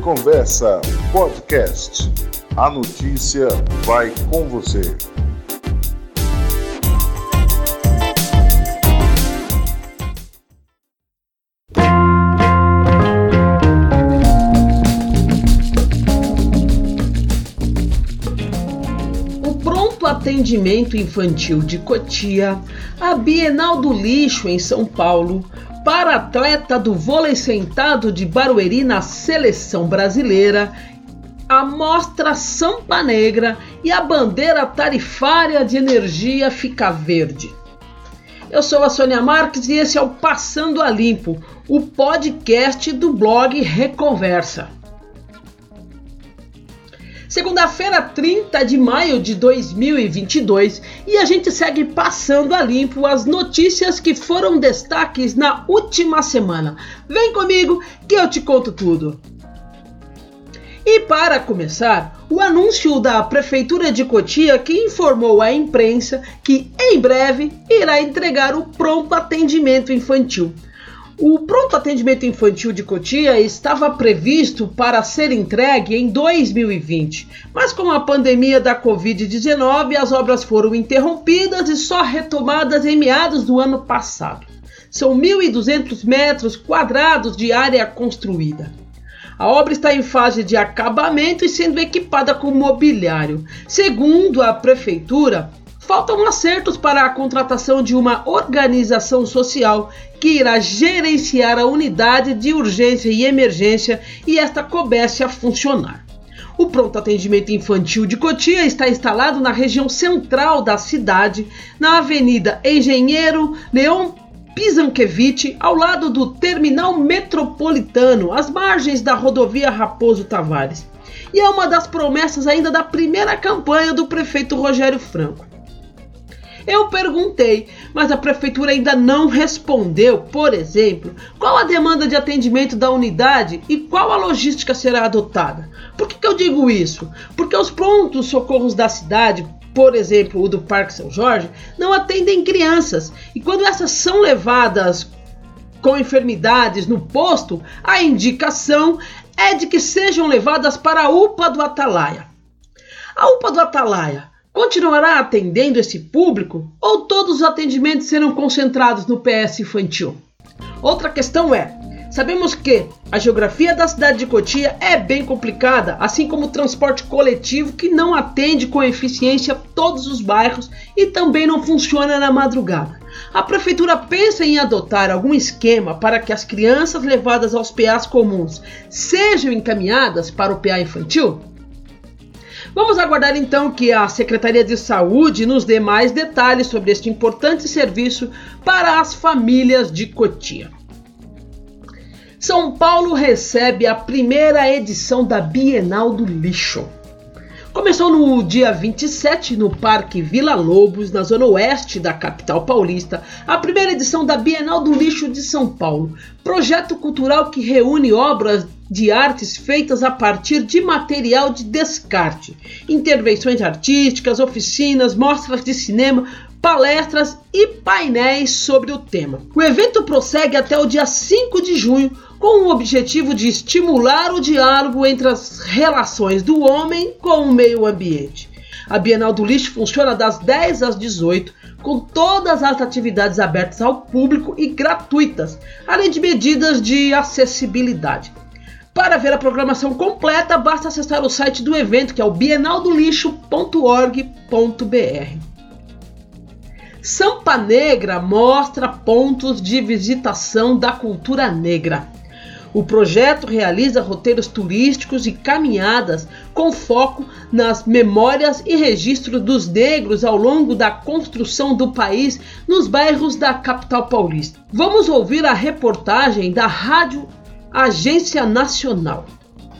Reconversa Podcast. A notícia vai com você. O Pronto Atendimento Infantil de Cotia, a Bienal do Lixo em São Paulo, para atleta do vôlei sentado de Barueri na seleção brasileira, a mostra Sampa Negra e a bandeira tarifária de energia fica verde. Eu sou a Sônia Marques e esse é o Passando a Limpo, o podcast do blog Reconversa. Segunda-feira, 30 de maio de 2022, e a gente segue passando a limpo as notícias que foram destaques na última semana. Vem comigo que eu te conto tudo. E para começar, o anúncio da Prefeitura de Cotia que informou à imprensa que em breve irá entregar o pronto atendimento infantil. O pronto atendimento infantil de Cotia estava previsto para ser entregue em 2020, mas com a pandemia da Covid-19 as obras foram interrompidas e só retomadas em meados do ano passado. São 1.200 metros quadrados de área construída. A obra está em fase de acabamento e sendo equipada com mobiliário. Segundo a prefeitura, faltam acertos para a contratação de uma organização social que irá gerenciar a unidade de urgência e emergência e esta comece a funcionar. O pronto atendimento infantil de Cotia está instalado na região central da cidade, na Avenida Engenheiro Leon Pizankiewicz, ao lado do terminal metropolitano, às margens da rodovia Raposo Tavares. E é uma das promessas ainda da primeira campanha do prefeito Rogério Franco. Eu perguntei, mas a prefeitura ainda não respondeu, por exemplo, qual a demanda de atendimento da unidade e qual a logística será adotada. Por que, que eu digo isso? Porque os prontos socorros da cidade, por exemplo, o do Parque São Jorge, não atendem crianças e quando essas são levadas com enfermidades no posto, a indicação é de que sejam levadas para a UPA do Atalaia. A UPA do Atalaia continuará atendendo esse público ou todos os atendimentos serão concentrados no PS infantil? Outra questão é: sabemos que a geografia da cidade de Cotia é bem complicada, assim como o transporte coletivo que não atende com eficiência todos os bairros e também não funciona na madrugada. A prefeitura pensa em adotar algum esquema para que as crianças levadas aos PAs comuns sejam encaminhadas para o PA infantil? Vamos aguardar então que a Secretaria de Saúde nos dê mais detalhes sobre este importante serviço para as famílias de Cotia. São Paulo recebe a primeira edição da Bienal do Lixo. Começou no dia 27 no Parque Vila Lobos, na zona oeste da capital paulista, a primeira edição da Bienal do Lixo de São Paulo, projeto cultural que reúne obras de artes feitas a partir de material de descarte, intervenções artísticas, oficinas, mostras de cinema, palestras e painéis sobre o tema. O evento prossegue até o dia 5 de junho com o objetivo de estimular o diálogo entre as relações do homem com o meio ambiente. A Bienal do Lixo funciona das 10 às 18, com todas as atividades abertas ao público e gratuitas, além de medidas de acessibilidade. Para ver a programação completa, basta acessar o site do evento, que é o bienaldolixo.org.br. Sampa Negra mostra pontos de visitação da cultura negra. O projeto realiza roteiros turísticos e caminhadas com foco nas memórias e registro dos negros ao longo da construção do país nos bairros da capital paulista. Vamos ouvir a reportagem da Rádio Agência Nacional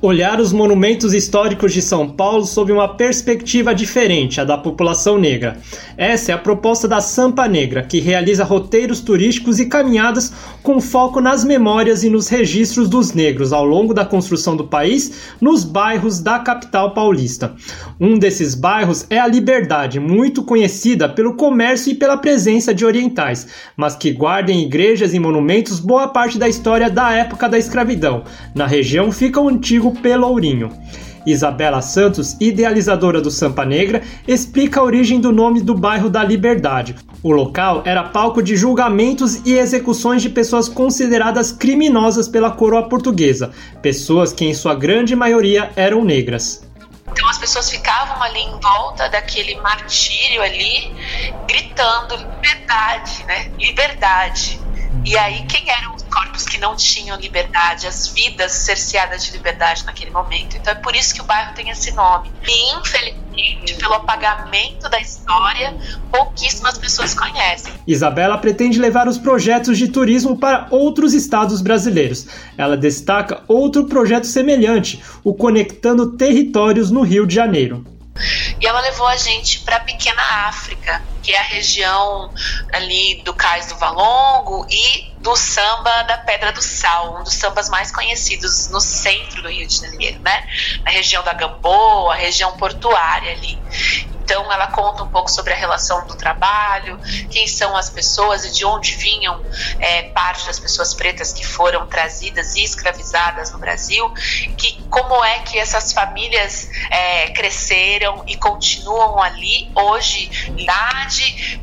olhar os monumentos históricos de São Paulo sob uma perspectiva diferente, a da população negra. Essa é a proposta da Sampa Negra, que realiza roteiros turísticos e caminhadas com foco nas memórias e nos registros dos negros ao longo da construção do país nos bairros da capital paulista. Um desses bairros é a Liberdade, muito conhecida pelo comércio e pela presença de orientais, mas que guarda em igrejas e monumentos boa parte da história da época da escravidão. Na região fica o antigo antigo Pelourinho. Isabela Santos, idealizadora do Sampa Negra, explica a origem do nome do bairro da Liberdade. O local era palco de julgamentos e execuções de pessoas consideradas criminosas pela coroa portuguesa, pessoas que em sua grande maioria eram negras. Então as pessoas ficavam ali em volta daquele martírio ali, gritando liberdade, né? Liberdade. E aí quem eram corpos que não tinham liberdade, as vidas cerceadas de liberdade naquele momento. Então é por isso que o bairro tem esse nome. E infelizmente, pelo apagamento da história, pouquíssimas pessoas conhecem. Isabela pretende levar os projetos de turismo para outros estados brasileiros. Ela destaca outro projeto semelhante, o Conectando Territórios no Rio de Janeiro. E ela levou a gente para a pequena África, que é a região ali do Cais do Valongo e do samba da Pedra do Sal, um dos sambas mais conhecidos no centro do Rio de Janeiro, né? Na região da Gamboa, região portuária ali. Então, ela conta um pouco sobre a relação do trabalho, quem são as pessoas e de onde vinham é, parte das pessoas pretas que foram trazidas e escravizadas no Brasil, que como é que essas famílias é, cresceram e continuam ali hoje, idade,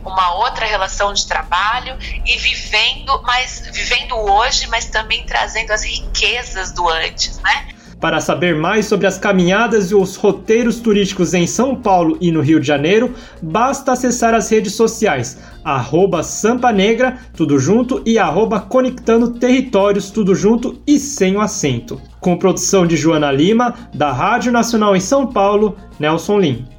uma outra relação de trabalho e vivendo, mas vivendo hoje, mas também trazendo as riquezas do antes, né? Para saber mais sobre as caminhadas e os roteiros turísticos em São Paulo e no Rio de Janeiro, basta acessar as redes sociais, arroba Sampa Negra, tudo junto, e arroba Conectando Territórios, tudo junto e sem o acento. Com produção de Joana Lima, da Rádio Nacional em São Paulo, Nelson Lim.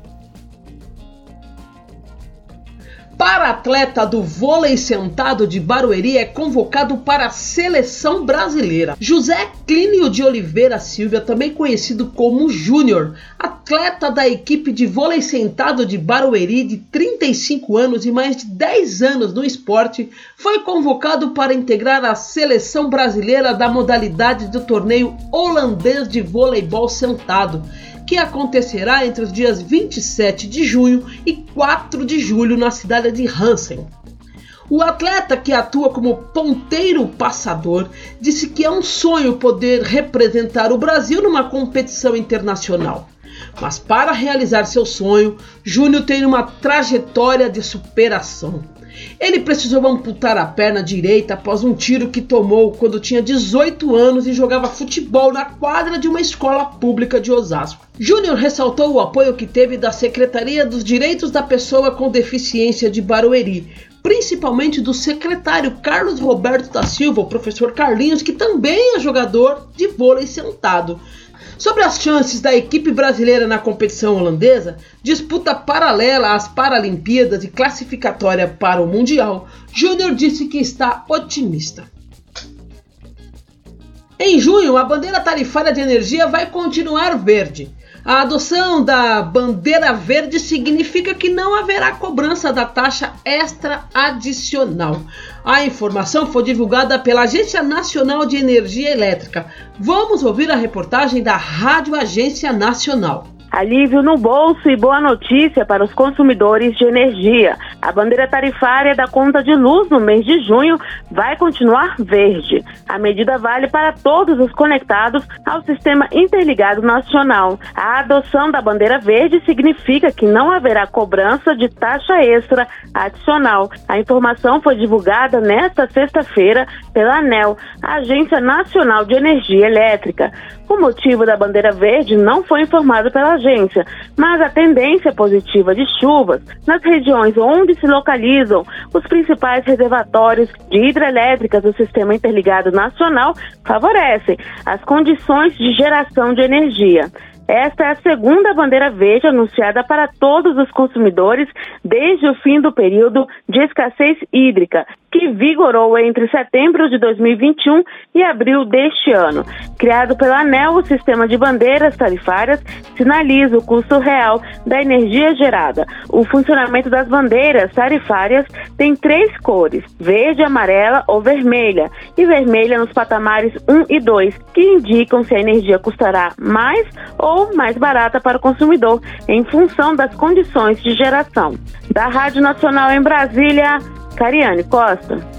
Para-atleta do vôlei sentado de Barueri é convocado para a seleção brasileira. José Clínio de Oliveira Silva, também conhecido como Júnior, atleta da equipe de vôlei sentado de Barueri de 35 anos e mais de 10 anos no esporte, foi convocado para integrar a seleção brasileira da modalidade do torneio holandês de voleibol sentado que acontecerá entre os dias 27 de junho e 4 de julho na cidade de Hansen. O atleta que atua como ponteiro passador disse que é um sonho poder representar o Brasil numa competição internacional. Mas para realizar seu sonho, Júnior tem uma trajetória de superação. Ele precisou amputar a perna direita após um tiro que tomou quando tinha 18 anos e jogava futebol na quadra de uma escola pública de Osasco. Júnior ressaltou o apoio que teve da Secretaria dos Direitos da Pessoa com Deficiência de Barueri, principalmente do secretário Carlos Roberto da Silva, o professor Carlinhos, que também é jogador de vôlei sentado. Sobre as chances da equipe brasileira na competição holandesa, disputa paralela às Paralimpíadas e classificatória para o Mundial, Júnior disse que está otimista. Em junho, a bandeira tarifária de energia vai continuar verde. A adoção da bandeira verde significa que não haverá cobrança da taxa extra adicional. A informação foi divulgada pela Agência Nacional de Energia Elétrica. Vamos ouvir a reportagem da Rádio Agência Nacional. Alívio no bolso e boa notícia para os consumidores de energia. A bandeira tarifária da conta de luz no mês de junho vai continuar verde. A medida vale para todos os conectados ao Sistema Interligado Nacional. A adoção da bandeira verde significa que não haverá cobrança de taxa extra adicional. A informação foi divulgada nesta sexta-feira pela ANEL, Agência Nacional de Energia Elétrica. O motivo da bandeira verde não foi informado pela agência, mas a tendência positiva de chuvas nas regiões onde se localizam os principais reservatórios de hidrelétricas do Sistema Interligado Nacional favorecem as condições de geração de energia. Esta é a segunda bandeira verde anunciada para todos os consumidores desde o fim do período de escassez hídrica, que vigorou entre setembro de 2021 e abril deste ano. Criado pela ANEL, o sistema de bandeiras tarifárias sinaliza o custo real da energia gerada. O funcionamento das bandeiras tarifárias tem três cores: verde, amarela ou vermelha, e vermelha nos patamares 1 e 2, que indicam se a energia custará mais ou mais barata para o consumidor, em função das condições de geração. Da Rádio Nacional em Brasília, Cariane Costa.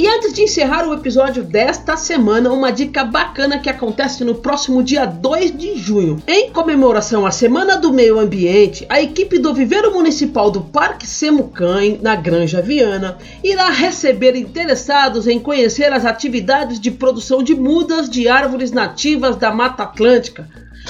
E antes de encerrar o episódio desta semana, uma dica bacana que acontece no próximo dia 2 de junho. Em comemoração à Semana do Meio Ambiente, a equipe do Viveiro Municipal do Parque Semucan, na Granja Viana, irá receber interessados em conhecer as atividades de produção de mudas de árvores nativas da Mata Atlântica.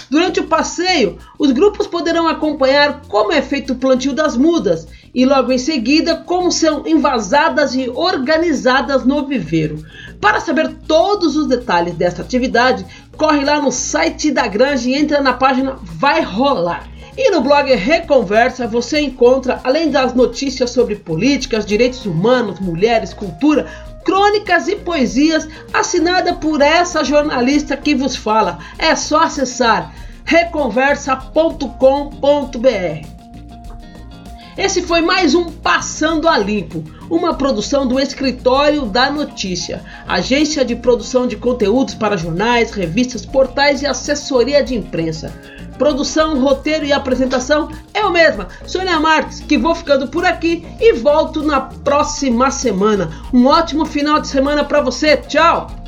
Durante o passeio, os grupos poderão acompanhar como é feito o plantio das mudas e logo em seguida como são envasadas e organizadas no viveiro. Para saber todos os detalhes dessa atividade, corre lá no site da Granja e entra na página Vai Rolar. E no blog Reconversa você encontra, além das notícias sobre políticas, direitos humanos, mulheres, cultura, crônicas e poesias assinada por essa jornalista que vos fala. É só acessar reconversa.com.br. Esse foi mais um Passando a Limpo, uma produção do Escritório da Notícia, agência de produção de conteúdos para jornais, revistas, portais e assessoria de imprensa. Produção, roteiro e apresentação é o mesma, Sônia Marques, que vou ficando por aqui e volto na próxima semana. Um ótimo final de semana para você. Tchau!